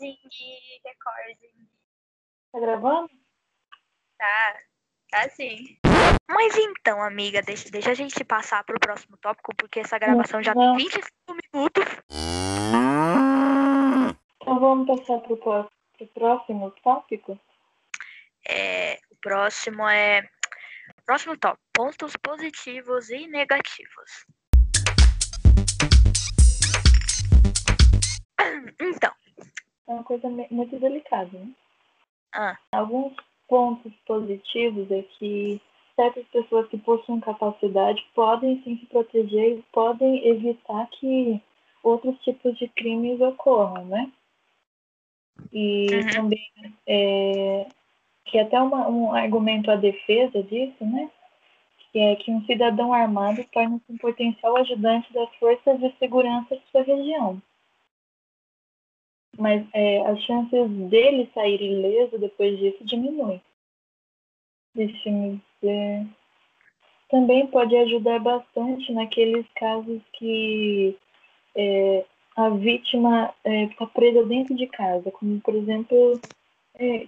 recording, recording. Tá gravando? Tá, tá sim. Mas então, amiga, deixa, deixa a gente passar pro próximo tópico, porque essa gravação já Não. tem 25 minutos. Então vamos passar pro, pro próximo tópico? É, o próximo é. Próximo tópico: pontos positivos e negativos. Então, uma coisa muito delicada, né? Ah. Alguns pontos positivos é que certas pessoas que possuem capacidade podem sim se proteger e podem evitar que outros tipos de crimes ocorram, né? E Uhum. também é, que até uma- um argumento à defesa disso, né? Que é que um cidadão armado torna-se um potencial ajudante das forças de segurança de sua região mas é, as chances dele sair ileso depois disso diminuem. Deixa-me ver. Também pode ajudar bastante naqueles casos que é, a vítima está presa dentro de casa, como por exemplo é,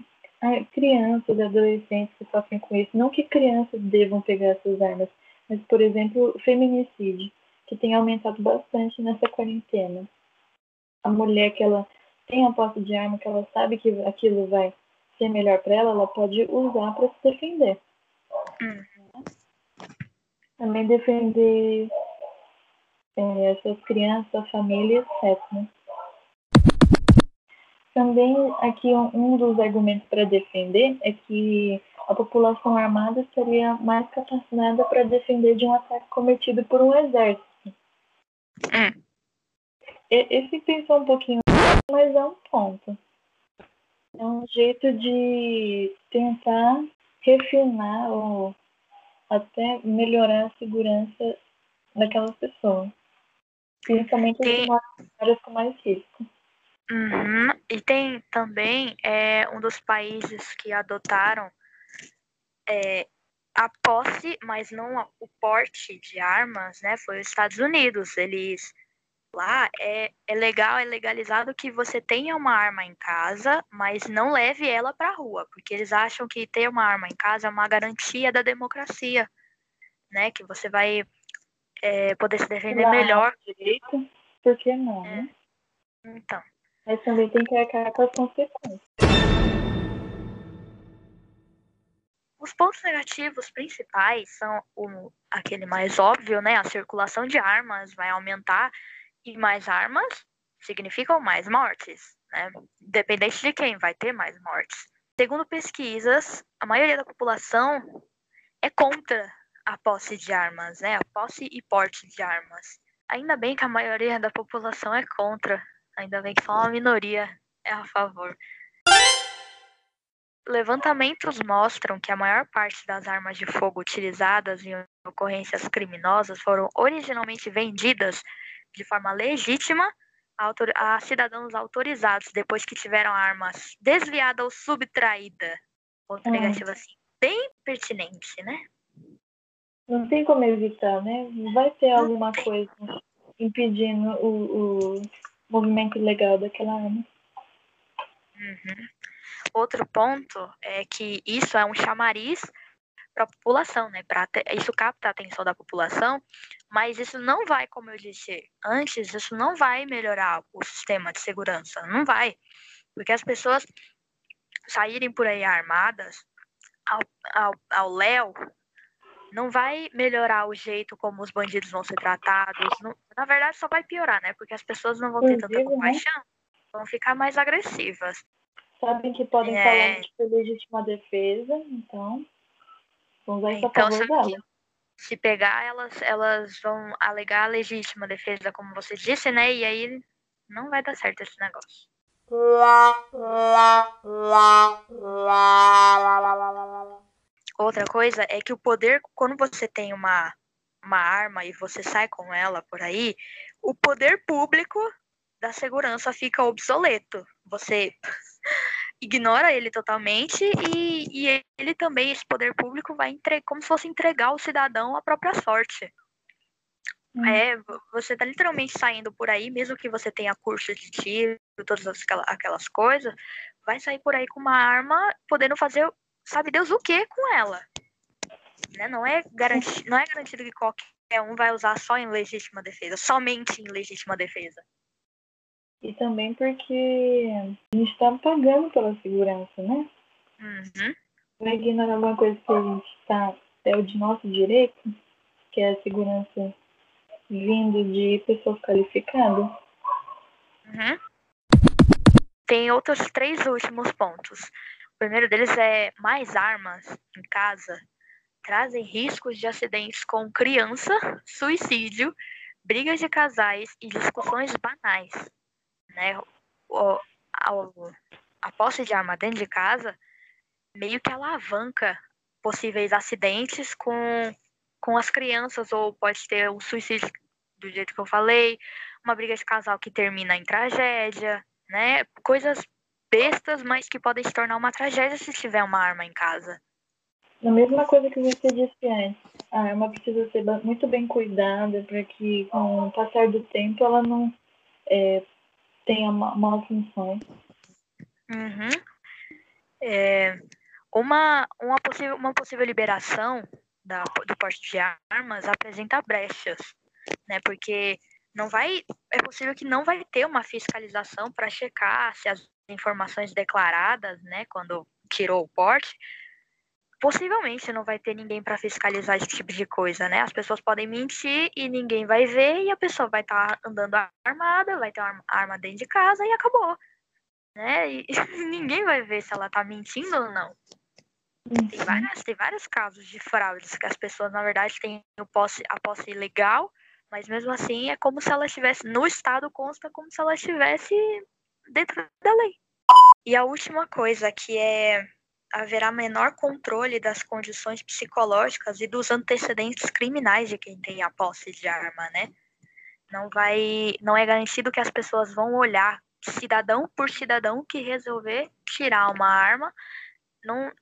crianças, adolescentes que sofrem com isso. Não que crianças devam pegar essas armas, mas por exemplo feminicídio, que tem aumentado bastante nessa quarentena. A mulher que ela tem a posse de arma, que ela sabe que aquilo vai ser melhor para ela, ela pode usar para se defender. Uhum. Também defender é, essas crianças, a família, etc. né? Também aqui um, dos argumentos para defender é que a população armada estaria mais capacitada para defender de um ataque cometido por um exército. Hum. E- Esse pensou um pouquinho, mas é um ponto. É um jeito de tentar refinar ou até melhorar a segurança daquelas pessoas. Principalmente as Tem- em áreas com mais risco. Uhum. E tem também é, um dos países que adotaram é, a posse, mas não o porte de armas, né? Foi os Estados Unidos. Eles lá é, é legal, é legalizado que você tenha uma arma em casa, mas não leve ela para a rua, porque eles acham que ter uma arma em casa é uma garantia da democracia, né? Que você vai é, poder se defender Lá, melhor. Direito, por que não, É. né? Então. Mas também tem que arcar com as consequências. Os pontos negativos principais são o, aquele mais óbvio, né? A circulação de armas vai aumentar e mais armas significam mais mortes, né? Independente de quem, vai ter mais mortes. Segundo pesquisas, a maioria da população é contra a posse de armas, né? A posse e porte de armas. Ainda bem que a maioria da população é contra. Ainda bem que só uma minoria é a favor. Levantamentos mostram que a maior parte das armas de fogo utilizadas em ocorrências criminosas foram originalmente vendidas de forma legítima a, cidadãos autorizados depois que tiveram a arma desviada ou subtraída. Outra Hum. negativa assim, bem pertinente, né? Não tem como evitar, né? Vai ter Não alguma tem. coisa impedindo o, o movimento legal daquela arma. Uhum. Outro ponto é que isso é um chamariz para a população, né? Pra isso capta a atenção da população, mas isso não vai, como eu disse antes, isso não vai melhorar o sistema de segurança, não vai, porque as pessoas saírem por aí armadas ao, ao, ao léu não vai melhorar o jeito como os bandidos vão ser tratados, não- na verdade só vai piorar, né? Porque as pessoas não vão ter tanta né? compaixão, vão ficar mais agressivas. Sabem que podem É. falar de legítima defesa, então vamos usar isso a Então, favor se, dela. se pegar, elas, elas vão alegar a legítima defesa, como você disse, né? E aí não vai dar certo esse negócio. Outra coisa é que o poder, quando você tem uma, uma arma e você sai com ela por aí, o poder público da segurança fica obsoleto. Você ignora ele totalmente e, e ele também, esse poder público, vai entregar, como se fosse entregar ao cidadão a própria sorte. Hum. É, vo- você tá literalmente saindo por aí, mesmo que você tenha curso de tiro todas aquelas coisas, vai sair por aí com uma arma, podendo fazer, sabe Deus o que com ela. Né? Não, é garanti não é garantido que qualquer um vai usar só em legítima defesa, somente em legítima defesa. E também porque a gente está pagando pela segurança, né? Uhum. Vai ignorar alguma coisa que a gente está, é o de nosso direito, que é a segurança vindo de pessoas qualificadas. Uhum. Tem outros três últimos pontos. O primeiro deles é mais armas em casa trazem riscos de acidentes com criança, suicídio, brigas de casais e discussões banais. Né? O, a, a posse de arma dentro de casa meio que alavanca possíveis acidentes com, com as crianças, ou pode ter um suicídio do jeito que eu falei, uma briga de casal que termina em tragédia, né? Coisas bestas, mas que podem se tornar uma tragédia se tiver uma arma em casa. A mesma coisa que você disse antes, a arma precisa ser muito bem cuidada para que, com o passar do tempo, ela não é, tenha mal funções. Uhum. É, uma, uma, possível, uma possível liberação da, do porte de armas apresenta brechas, né? Porque não vai, é possível que não vai ter uma fiscalização para checar se as informações declaradas, né, quando tirou o porte, possivelmente não vai ter ninguém para fiscalizar esse tipo de coisa, né? As pessoas podem mentir e ninguém vai ver e a pessoa vai estar tá andando armada, vai ter uma arma dentro de casa e acabou, né? E ninguém vai ver se ela tá mentindo ou não. Tem, uhum. várias, tem vários casos de fraudes que as pessoas, na verdade, têm o posse, a posse legal, mas mesmo assim é como se ela estivesse. No Estado consta como se ela estivesse dentro da lei. E a última coisa que é haverá menor controle das condições psicológicas e dos antecedentes criminais de quem tem a posse de arma, né? Não vai, não é garantido que as pessoas vão olhar cidadão por cidadão que resolver tirar uma arma, não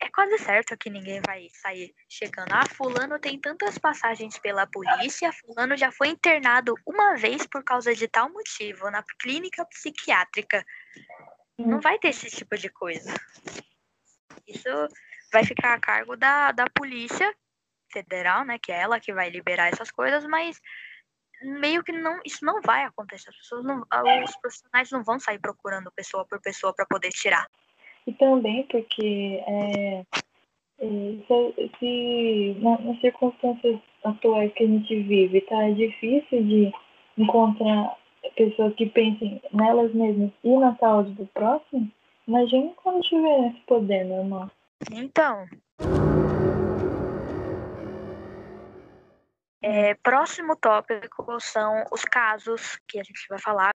é quase certo que ninguém vai sair chegando. Ah, fulano tem tantas passagens pela polícia, fulano já foi internado uma vez por causa de tal motivo na clínica psiquiátrica. Não vai ter esse tipo de coisa. Isso vai ficar a cargo da, da polícia federal, né, que é ela que vai liberar essas coisas, mas meio que não, isso não vai acontecer. As pessoas não, os profissionais não vão sair procurando pessoa por pessoa para poder tirar. E também porque é, é, se, se nas circunstâncias atuais que a gente vive, tá difícil de encontrar pessoas que pensem nelas mesmas e na saúde do próximo, imagine quando tiver esse poder normal. Então. É, próximo tópico são os casos que a gente vai falar.